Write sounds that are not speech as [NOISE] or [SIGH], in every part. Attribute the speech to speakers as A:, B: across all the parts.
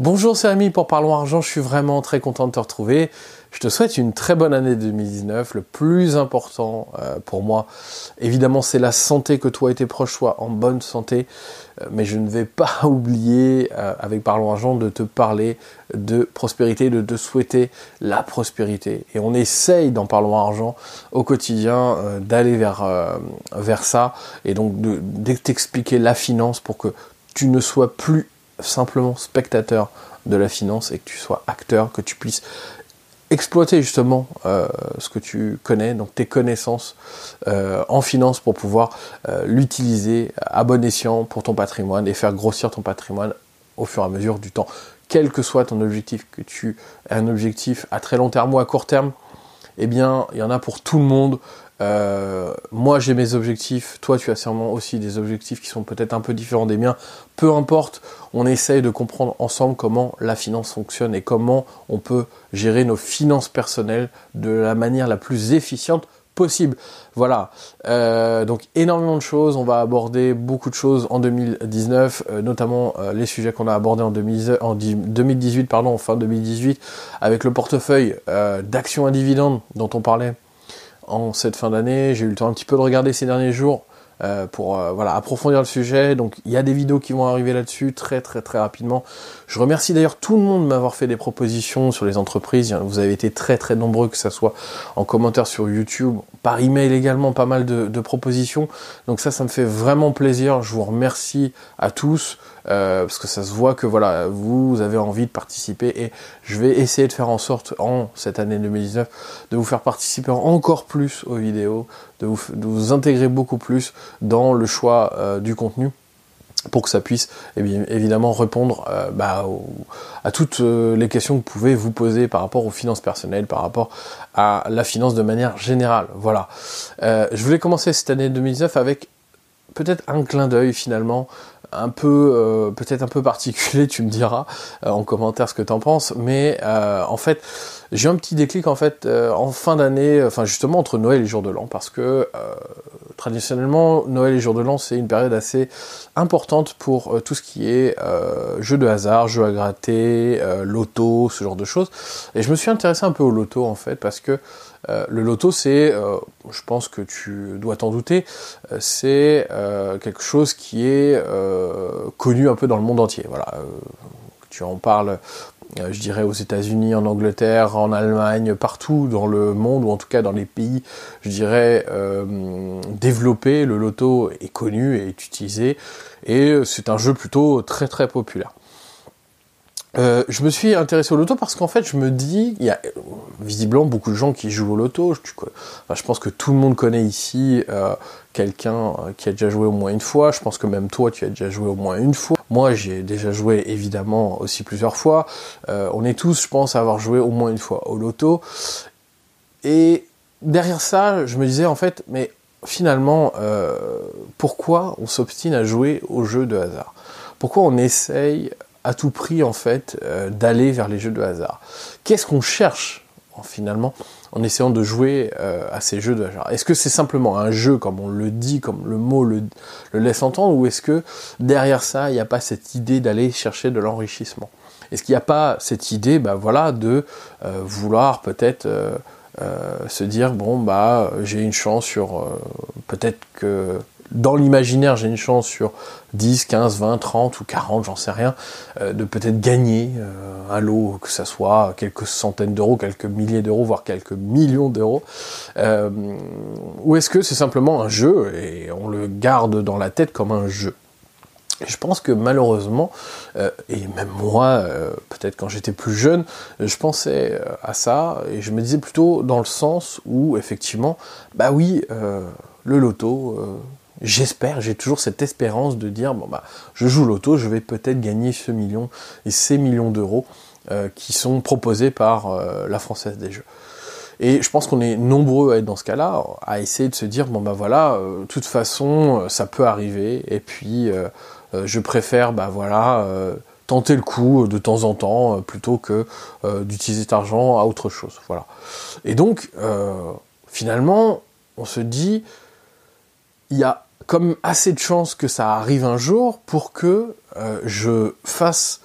A: Bonjour, c'est Ami pour Parlons Argent. Je suis vraiment très content de te retrouver. Je te souhaite une très bonne année 2019. Le plus important euh, pour moi, évidemment, c'est la santé, que toi et tes proches soient en bonne santé. Euh, mais je ne vais pas [LAUGHS] oublier, euh, avec Parlons Argent, de te parler de prospérité, de te souhaiter la prospérité. Et on essaye dans Parlons Argent au quotidien d'aller vers, vers ça et donc de, de t'expliquer la finance pour que tu ne sois plus simplement spectateur de la finance et que tu sois acteur, que tu puisses exploiter justement euh, ce que tu connais, donc tes connaissances euh, en finance pour pouvoir euh, l'utiliser à bon escient pour ton patrimoine et faire grossir ton patrimoine au fur et à mesure du temps. Quel que soit ton objectif, que tu aies un objectif à très long terme ou à court terme, eh bien, il y en a pour tout le monde. Euh, moi j'ai mes objectifs, toi tu as sûrement aussi des objectifs qui sont peut-être un peu différents des miens. Peu importe, on essaye de comprendre ensemble comment la finance fonctionne et comment on peut gérer nos finances personnelles de la manière la plus efficiente possible. Voilà, euh, donc énormément de choses, on va aborder beaucoup de choses en 2019, euh, notamment les sujets qu'on a abordés en, 2018, pardon, en fin 2018, avec le portefeuille d'actions à dividendes dont on parlait en cette fin d'année. J'ai eu le temps un petit peu de regarder ces derniers jours euh, pour euh, approfondir le sujet. Donc il y a des vidéos qui vont arriver là-dessus très très très rapidement. Je remercie d'ailleurs tout le monde de m'avoir fait des propositions sur les entreprises. Vous avez été très très nombreux, que ce soit en commentaire sur YouTube, par email également, pas mal de propositions. Donc ça, ça me fait vraiment plaisir. Je vous remercie à tous. Euh, parce que ça se voit que voilà, vous avez envie de participer et je vais essayer de faire en sorte en cette année 2019 de vous faire participer encore plus aux vidéos, de vous, intégrer beaucoup plus dans le choix euh, du contenu pour que ça puisse eh évidemment répondre euh, bah, à toutes les questions que vous pouvez vous poser par rapport aux finances personnelles, par rapport à la finance de manière générale. Voilà. je voulais commencer cette année 2019 avec peut-être un clin d'œil finalement un peu euh, peut-être un peu particulier tu me diras euh, en commentaire ce que t'en penses mais euh, en fait j'ai un petit déclic en fait en fin d'année enfin justement entre Noël et jour de l'an parce que traditionnellement Noël et jour de l'an c'est une période assez importante pour tout ce qui est jeu de hasard jeu à gratter loto ce genre de choses et je me suis intéressé un peu au loto en fait parce que euh, le loto, c'est, euh, je pense que tu dois t'en douter, euh, c'est quelque chose qui est connu un peu dans le monde entier. Voilà, tu en parles, je dirais aux États-Unis, en Angleterre, en Allemagne, partout dans le monde ou en tout cas dans les pays, je dirais développés. Le loto est connu et est utilisé et c'est un jeu plutôt très très populaire. Euh, je me suis intéressé au loto parce qu'en fait, je me dis, il y a visiblement beaucoup de gens qui jouent au loto. Je, pense que tout le monde connaît ici euh, quelqu'un euh, qui a déjà joué au moins une fois. Je pense que même toi, tu as déjà joué au moins une fois. Moi, j'ai déjà joué évidemment aussi plusieurs fois. on est tous, je pense, à avoir joué au moins une fois au loto. Et derrière ça, je me disais en fait, mais finalement, pourquoi on s'obstine à jouer au jeu de hasard? Pourquoi on essaye à tout prix en fait euh, d'aller vers les jeux de hasard. Qu'est-ce qu'on cherche finalement en essayant de jouer euh, à ces jeux de hasard? Est-ce que c'est simplement un jeu comme on le dit, comme le mot le, laisse entendre, ou est-ce que derrière ça il n'y a pas cette idée d'aller chercher de l'enrichissement? Est-ce qu'il n'y a pas cette idée, bah voilà, de euh, vouloir peut-être se dire bon bah j'ai une chance sur peut-être que dans l'imaginaire, j'ai une chance sur 10, 15, 20, 30 ou 40, j'en sais rien, euh, de peut-être gagner euh, un lot, que ça soit quelques centaines d'euros, quelques milliers d'euros, voire quelques millions d'euros. Euh, ou est-ce que c'est simplement un jeu et on le garde dans la tête comme un jeu? Je pense que malheureusement, et même moi, peut-être quand j'étais plus jeune, je pensais à ça et je me disais plutôt dans le sens où effectivement, bah oui, le loto, j'espère, j'ai toujours cette espérance de dire bon bah je joue l'auto, je vais peut-être gagner ce million et ces millions d'euros euh, qui sont proposés par euh, la Française des Jeux. Et je pense qu'on est nombreux à être dans ce cas-là, à essayer de se dire bon bah voilà, euh, de toute façon ça peut arriver et puis je préfère bah voilà tenter le coup de temps en temps plutôt que d'utiliser cet argent à autre chose. Voilà. Et donc finalement on se dit il y a comme assez de chances que ça arrive un jour pour que euh, je fasse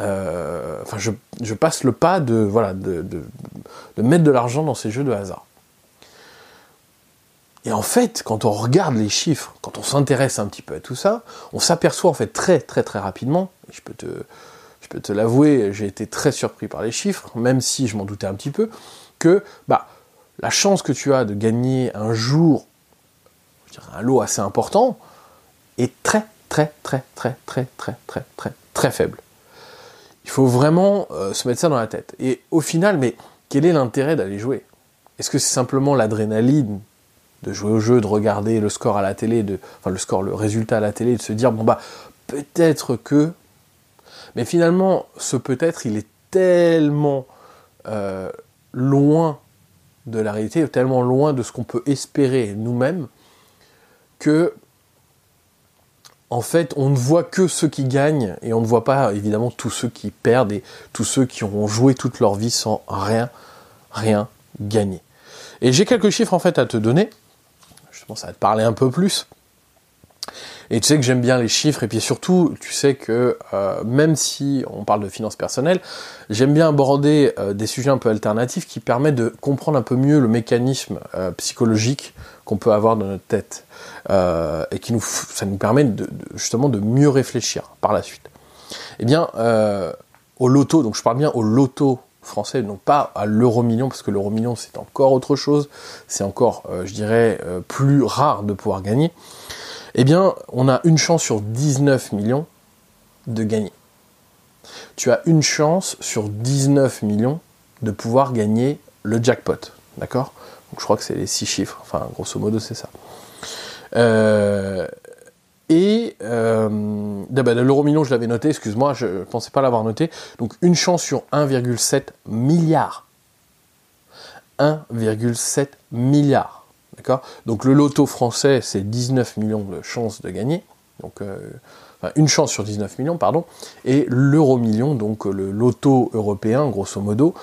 A: euh, je, passe le pas de, voilà, de, mettre de l'argent dans ces jeux de hasard. Et en fait, quand on regarde les chiffres, quand on s'intéresse un petit peu à tout ça, on s'aperçoit en fait très très très rapidement, je peux te, je peux te l'avouer, j'ai été très surpris par les chiffres, même si je m'en doutais un petit peu, que bah, la chance que tu as de gagner un jour un lot assez important est très très très très très très très très très faible. Il faut vraiment euh, se mettre ça dans la tête. Et au final, mais quel est l'intérêt d'aller jouer? Est-ce que c'est simplement l'adrénaline de jouer au jeu, de regarder le score à la télé, de, enfin le score, le résultat à la télé, de se dire bon bah peut-être que, mais finalement ce peut-être il est tellement euh, loin de la réalité, tellement loin de ce qu'on peut espérer nous-mêmes que en fait, on ne voit que ceux qui gagnent et on ne voit pas évidemment tous ceux qui perdent et tous ceux qui auront joué toute leur vie sans rien, rien gagner. Et j'ai quelques chiffres en fait à te donner ça va te parler un peu plus. Et tu sais que j'aime bien les chiffres, et puis surtout, tu sais que euh, même si on parle de finances personnelles, j'aime bien aborder euh, des sujets un peu alternatifs qui permettent de comprendre un peu mieux le mécanisme euh, psychologique qu'on peut avoir dans notre tête, et qui nous, ça nous permet de, justement de mieux réfléchir par la suite. Eh bien, au loto, donc je parle bien au loto français, donc pas à l'euro million, parce que l'euro million c'est encore autre chose, c'est encore, euh, je dirais, euh, plus rare de pouvoir gagner, eh bien, on a une chance sur 19 millions de gagner. Tu as une chance sur 19 millions de pouvoir gagner le jackpot, d'accord? Donc je crois que c'est les 6 chiffres, enfin grosso modo c'est ça. Euh, et euh, l'euro million, je l'avais noté, excuse-moi, je ne pensais pas l'avoir noté. Donc une chance sur 1,7 milliard. 1,7 milliard. Donc le loto français, c'est 19 millions de chances de gagner. Donc euh, une chance sur 19 millions, pardon. Et l'euro million, donc le loto européen, grosso modo,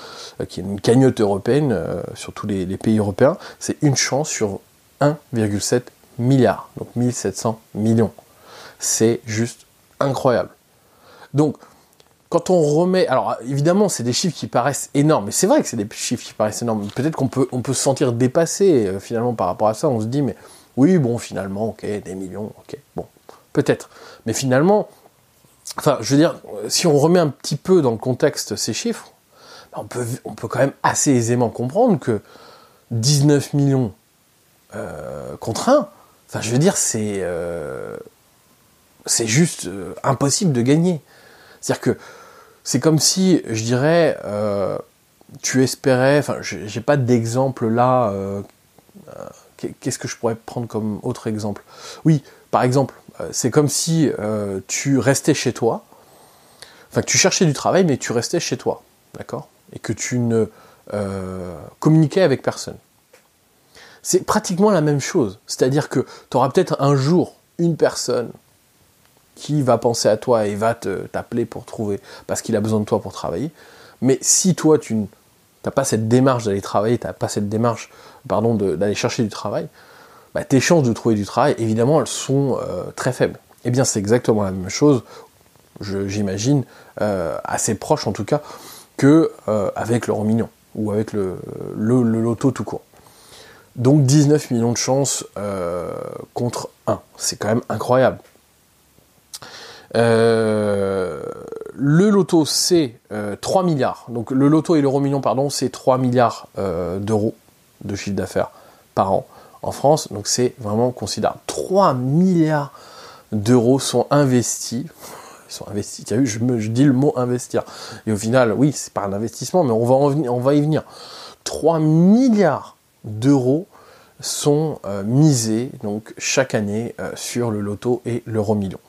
A: euh, qui est une cagnotte européenne sur tous les, pays européens, c'est une chance sur 1,7 milliards, donc 1700 millions. C'est juste incroyable. Donc, quand on remet, alors évidemment, c'est des chiffres qui paraissent énormes, mais c'est vrai que c'est des chiffres qui paraissent énormes. Peut-être qu'on peut, on peut se sentir dépassé euh, finalement par rapport à ça. On se dit, mais oui, bon, finalement, ok, des millions, ok, bon, peut-être. Mais finalement, enfin, je veux dire, si on remet un petit peu dans le contexte ces chiffres, ben, on peut, on peut quand même assez aisément comprendre que 19 millions euh, contre 1, Enfin, je veux dire, c'est euh, c'est juste impossible de gagner. C'est-à-dire que c'est comme si, je dirais, euh, tu espérais. Enfin, j'ai pas d'exemple là. Qu'est-ce que je pourrais prendre comme autre exemple? Oui, par exemple, c'est comme si tu restais chez toi. Enfin, que tu cherchais du travail, mais tu restais chez toi, d'accord? Et que tu ne communiquais avec personne c'est pratiquement la même chose. C'est-à-dire que tu auras peut-être un jour une personne qui va penser à toi et va t'appeler pour trouver, parce qu'il a besoin de toi pour travailler. Mais si toi, tu n'as pas cette démarche d'aller travailler, tu n'as pas cette démarche, pardon, d'aller chercher du travail, bah, tes chances de trouver du travail, évidemment, elles sont euh, très faibles. Eh bien, c'est exactement la même chose, j'imagine, euh, assez proche en tout cas, que euh, avec l'euro ou avec le, le loto tout court. Donc 19 millions de chances euh, contre 1. C'est quand même incroyable. Euh, le loto, c'est 3 euh, milliards. Donc le loto et l'euro million, pardon, c'est 3 milliards d'euros de chiffre d'affaires par an en France. Donc c'est vraiment considérable. 3 milliards d'euros sont investis. [LAUGHS] Ils sont investis. As vu, je, me, dis le mot investir. Et au final, oui, c'est pas un investissement, mais on va, on va y venir. 3 milliards d'euros sont euh, misés donc chaque année euh, sur le loto et l'euro million.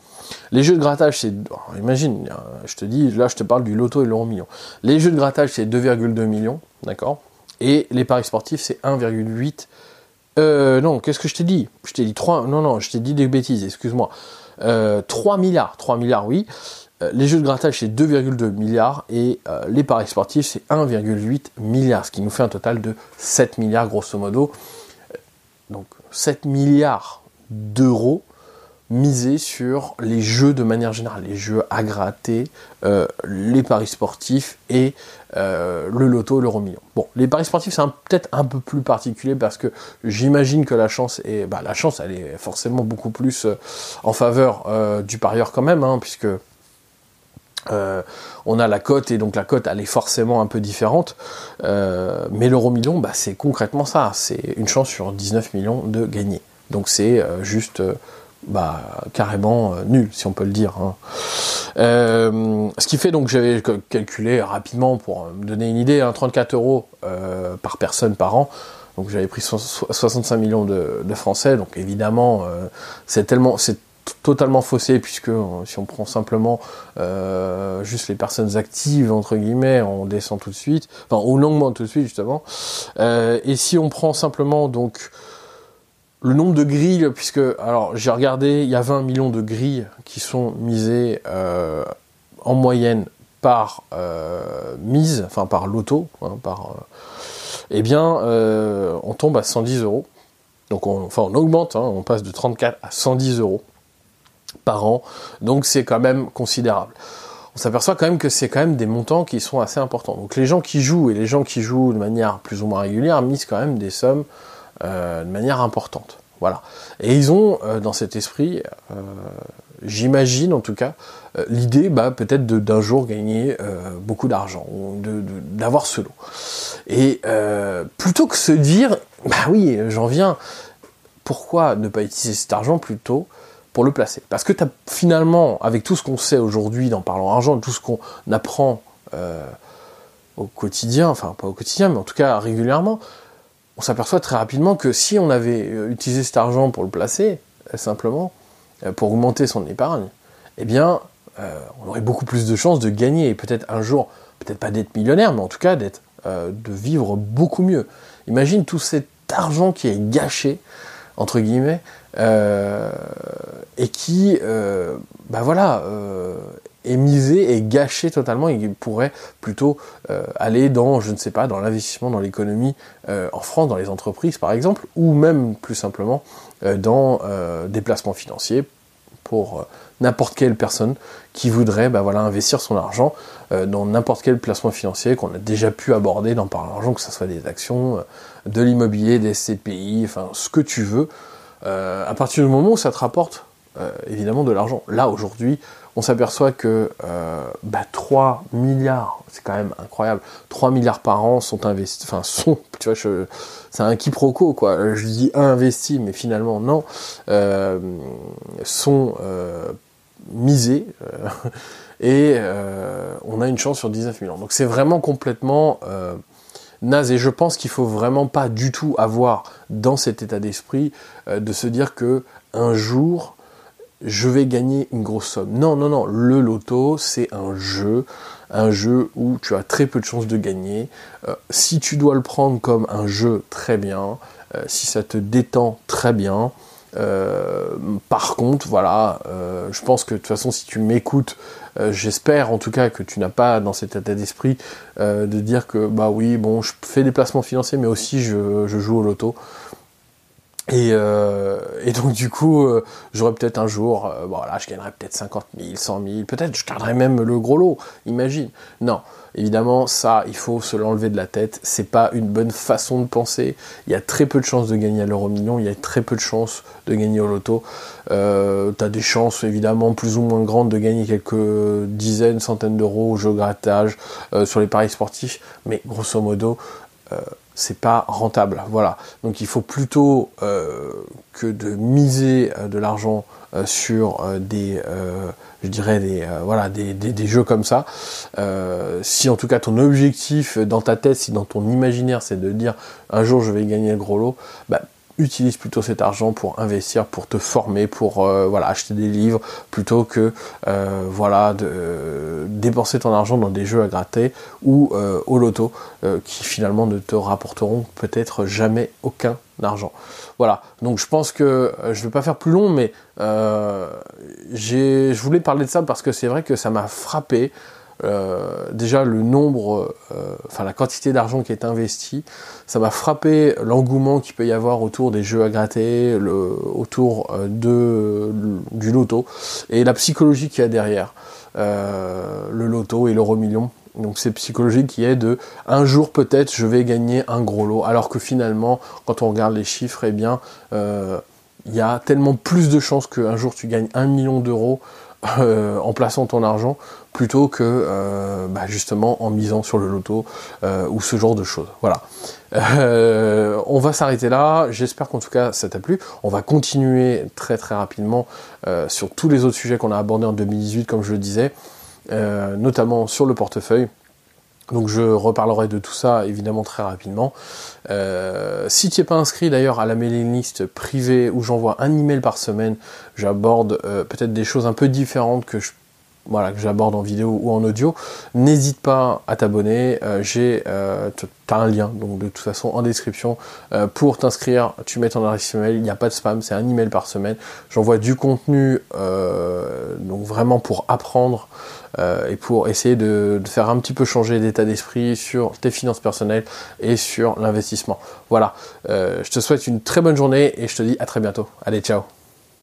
A: Les jeux de grattage, c'est. Imagine, je te dis, là je te parle du loto et l'euro million. Les jeux de grattage, c'est 2,2 millions, d'accord? Et les paris sportifs, c'est 1,8. Euh, non, qu'est-ce que je t'ai dit? Je t'ai dit 3. Non, non, je t'ai dit des bêtises, excuse-moi. 3 milliards. 3 milliards, oui. les jeux de grattage, c'est 2,2 milliards. Et les paris sportifs, c'est 1,8 milliards. Ce qui nous fait un total de 7 milliards, grosso modo donc 7 milliards d'euros miser sur les jeux de manière générale, les jeux à gratter, euh, les paris sportifs et euh, le loto, l'euro million. Bon, les paris sportifs c'est peut-être un peu plus particulier parce que j'imagine que la chance est, bah, la chance elle est forcément beaucoup plus euh, en faveur du parieur quand même, hein, puisque on a la cote et donc la cote elle est forcément un peu différente. mais l'euro million, bah, c'est concrètement ça, c'est une chance sur 19 millions de gagner. Donc c'est juste bah, carrément euh, nul, si on peut le dire. Hein. Euh, ce qui fait donc, j'avais calculé rapidement pour me donner une idée, hein, 34 euros euh, par personne par an. Donc j'avais pris 65 millions de, Français, donc évidemment c'est tellement, c'est totalement faussé puisque si on prend simplement juste les personnes actives entre guillemets, on descend tout de suite, enfin on augmente tout de suite justement. et si on prend simplement donc le nombre de grilles, puisque, alors j'ai regardé, il y a 20 millions de grilles qui sont misées euh, en moyenne par euh, mise, enfin par loto, hein, par, euh, eh bien, on tombe à 110 euros. Donc, on, enfin, on augmente, hein, on passe de 34 à 110 euros par an. Donc, c'est quand même considérable. On s'aperçoit quand même que c'est quand même des montants qui sont assez importants. Donc, les gens qui jouent et les gens qui jouent de manière plus ou moins régulière misent quand même des sommes de manière importante. Voilà. Et ils ont euh, dans cet esprit, euh, j'imagine en tout cas, l'idée bah, peut-être d'un jour gagner beaucoup d'argent, d'avoir ce lot. Et plutôt que se dire, bah oui, j'en viens, pourquoi ne pas utiliser cet argent plutôt pour le placer? Parce que finalement, avec tout ce qu'on sait aujourd'hui dans Parlant Argent, tout ce qu'on apprend au quotidien, enfin pas au quotidien, mais en tout cas régulièrement, on s'aperçoit très rapidement que si on avait euh, utilisé cet argent pour le placer, euh, simplement, euh, pour augmenter son épargne, eh bien, on aurait beaucoup plus de chances de gagner et peut-être un jour, peut-être pas d'être millionnaire, mais en tout cas d'être, de vivre beaucoup mieux. Imagine tout cet argent qui est gâché, entre guillemets, et qui, bah voilà, misé et gâché totalement et pourrait plutôt euh, aller dans, je ne sais pas, dans l'investissement dans l'économie euh, en France, dans les entreprises par exemple, ou même plus simplement euh, dans des placements financiers pour n'importe quelle personne qui voudrait bah, voilà, investir son argent dans n'importe quel placement financier qu'on a déjà pu aborder dans Par l'argent, que ce soit des actions, de l'immobilier, des CPI, enfin ce que tu veux, à partir du moment où ça te rapporte évidemment de l'argent. Là aujourd'hui, on s'aperçoit que 3 bah, milliards, c'est quand même incroyable, 3 milliards par an sont investis, enfin sont, [LAUGHS] tu vois, c'est un quiproquo quoi, je dis investi, mais finalement non, euh, sont euh, misés, euh, [LAUGHS] et on a une chance sur 19 millions. Donc c'est vraiment complètement naze, et je pense qu'il faut vraiment pas du tout avoir dans cet état d'esprit de se dire que un jour, je vais gagner une grosse somme. Non, non, non, le loto, c'est un jeu, un jeu où tu as très peu de chances de gagner. Euh, si tu dois le prendre comme un jeu, très bien. Euh, si ça te détend, très bien. Euh, par contre, voilà, je pense que de toute façon, si tu m'écoutes, j'espère en tout cas que tu n'as pas dans cet état d'esprit de dire que bah oui, bon, je fais des placements financiers, mais aussi je joue au loto. Et, euh, et, donc du coup, euh, j'aurais peut-être un jour, euh, voilà, je gagnerais peut-être 50 000, 100 000, peut-être je garderais même le gros lot, imagine. Non, évidemment, ça, il faut se l'enlever de la tête. C'est pas une bonne façon de penser. Il y a très peu de chances de gagner à l'euro million, il y a très peu de chances de gagner au loto. Euh, T'as des chances évidemment plus ou moins grandes de gagner quelques dizaines, centaines d'euros au jeu grattage euh, sur les paris sportifs, mais grosso modo c'est pas rentable. Voilà. Donc il faut plutôt euh, que de miser euh, de l'argent euh, sur des, je dirais des, voilà, des, des, jeux comme ça. si en tout cas ton objectif dans ta tête, si dans ton imaginaire, c'est de dire un jour je vais gagner le gros lot, bah, utilise plutôt cet argent pour investir, pour te former, pour euh, voilà acheter des livres, plutôt que euh, voilà de euh, dépenser ton argent dans des jeux à gratter ou au loto qui finalement ne te rapporteront peut-être jamais aucun argent. Voilà. Donc je pense que je vais pas faire plus long, mais je voulais parler de ça parce que c'est vrai que ça m'a frappé. Euh, déjà le nombre, euh, enfin la quantité d'argent qui est investi, ça m'a frappé l'engouement qu'il peut y avoir autour des jeux à gratter, autour euh, du loto et la psychologie qu'il y a derrière le loto et l'euro million. Donc c'est psychologique qui est de un jour peut-être je vais gagner un gros lot, alors que finalement quand on regarde les chiffres, eh bien il y a tellement plus de chances qu'un jour tu gagnes un million d'euros euh, en plaçant ton argent plutôt que euh, bah, justement en misant sur le loto euh, ou ce genre de choses. Voilà. on va s'arrêter là. J'espère qu'en tout cas ça t'a plu. On va continuer très très rapidement sur tous les autres sujets qu'on a abordés en 2018, comme je le disais, notamment sur le portefeuille. Donc je reparlerai de tout ça évidemment très rapidement. Euh, si tu n'es pas inscrit d'ailleurs à la mailing list privée où j'envoie un email par semaine, j'aborde euh, peut-être des choses un peu différentes que je voilà, que j'aborde en vidéo ou en audio, n'hésite pas à t'abonner. Euh, j'ai, euh, as un lien, donc de toute façon en description pour t'inscrire. Tu mets ton adresse email, il n'y a pas de spam, c'est un email par semaine. J'envoie du contenu, donc vraiment pour apprendre et pour essayer de, faire un petit peu changer d'état d'esprit sur tes finances personnelles et sur l'investissement. Voilà. je te souhaite une très bonne journée et je te dis à très bientôt. Allez, ciao.